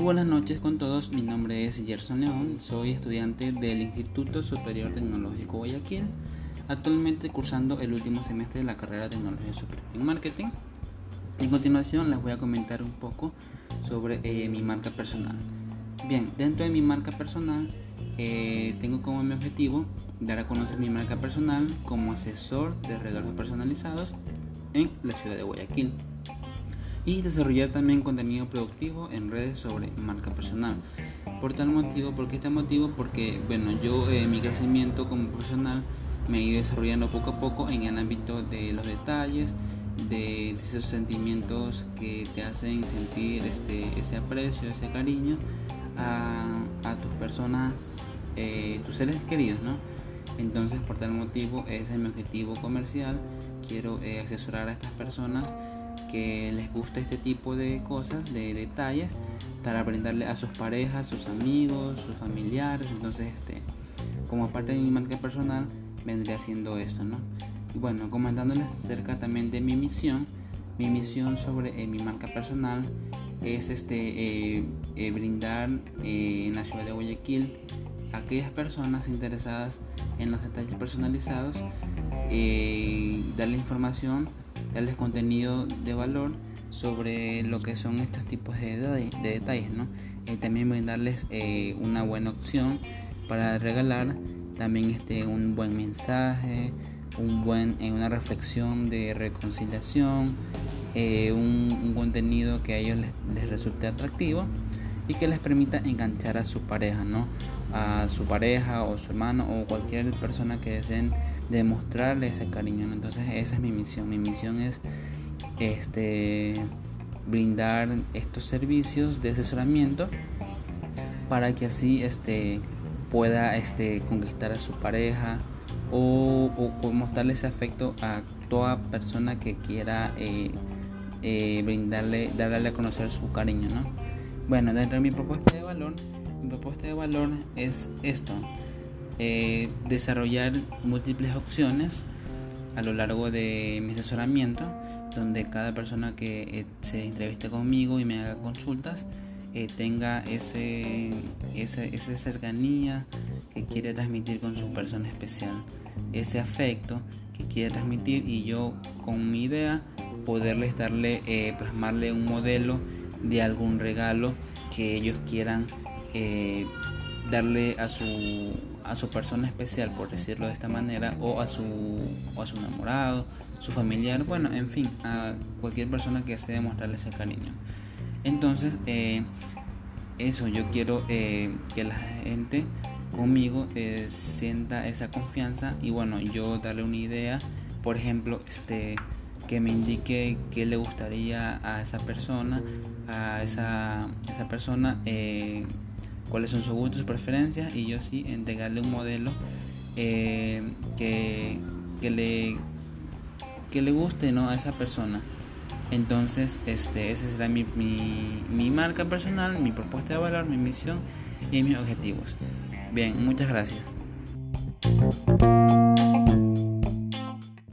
Muy buenas noches con todos, mi nombre es Gerson León, soy estudiante del Instituto Superior Tecnológico Guayaquil, actualmente cursando el último semestre de la carrera de Tecnología Superior en Marketing. En continuación les voy a comentar un poco sobre eh, mi marca personal. Bien, dentro de mi marca personal eh, tengo como mi objetivo dar a conocer mi marca personal como asesor de regalos personalizados en la ciudad de Guayaquil y desarrollar también contenido productivo en redes sobre marca personal. Por tal motivo, ¿por qué este motivo? Porque, bueno, yo en mi crecimiento como profesional me he ido desarrollando poco a poco en el ámbito de los detalles, de, esos sentimientos que te hacen sentir este, ese aprecio, ese cariño a, tus personas, eh, tus seres queridos, ¿no? Entonces, por tal motivo, ese es mi objetivo comercial. Quiero eh, asesorar a estas personas que les gusta este tipo de cosas, de detalles, para brindarle a sus parejas, sus amigos, sus familiares. Entonces, este, como parte de mi marca personal, vendría haciendo esto, ¿no? Y bueno, comentándoles acerca también de mi misión, mi misión sobre eh, mi marca personal es este eh, eh, brindar en la ciudad de Guayaquil a aquellas personas interesadas en los detalles personalizados, darle información darles contenido de valor sobre lo que son estos tipos de, detalles, ¿no? Eh, también brindarles eh, una buena opción para regalar, también este, un buen mensaje, un buen, eh, una reflexión de reconciliación, un, contenido que a ellos les, les, resulte atractivo y que les permita enganchar a su pareja, ¿no? A su pareja o su hermano o cualquier persona que deseen demostrarle ese cariño. Entonces esa es mi misión. Mi misión es este brindar estos servicios de asesoramiento para que así este pueda este conquistar a su pareja o, mostrarle ese afecto a toda persona que quiera eh, eh, brindarle darle a conocer su cariño no bueno dentro de mi propuesta de valor mi propuesta de valor es esto eh, desarrollar múltiples opciones a lo largo de mi asesoramiento, donde cada persona que eh, se entreviste conmigo y me haga consultas eh, tenga ese, esa cercanía que quiere transmitir con su persona especial, ese afecto que quiere transmitir y yo con mi idea poderles darle, plasmarle un modelo de algún regalo que ellos quieran darle a su, a su persona especial, por decirlo de esta manera, o a su, a su enamorado, su familiar, bueno, en fin, a cualquier persona que desee mostrarle ese cariño. Entonces, eh, eso, yo quiero eh, que la gente conmigo eh, sienta esa confianza y bueno, yo darle una idea, por ejemplo, este que me indique qué le gustaría a esa persona, a esa, esa persona cuáles son sus gustos, sus preferencias y yo sí entregarle un modelo eh, que, le, que le guste ¿no? a esa persona. Entonces, este, esa será mi, mi marca personal, mi propuesta de valor, mi misión y mis objetivos. Bien, muchas gracias.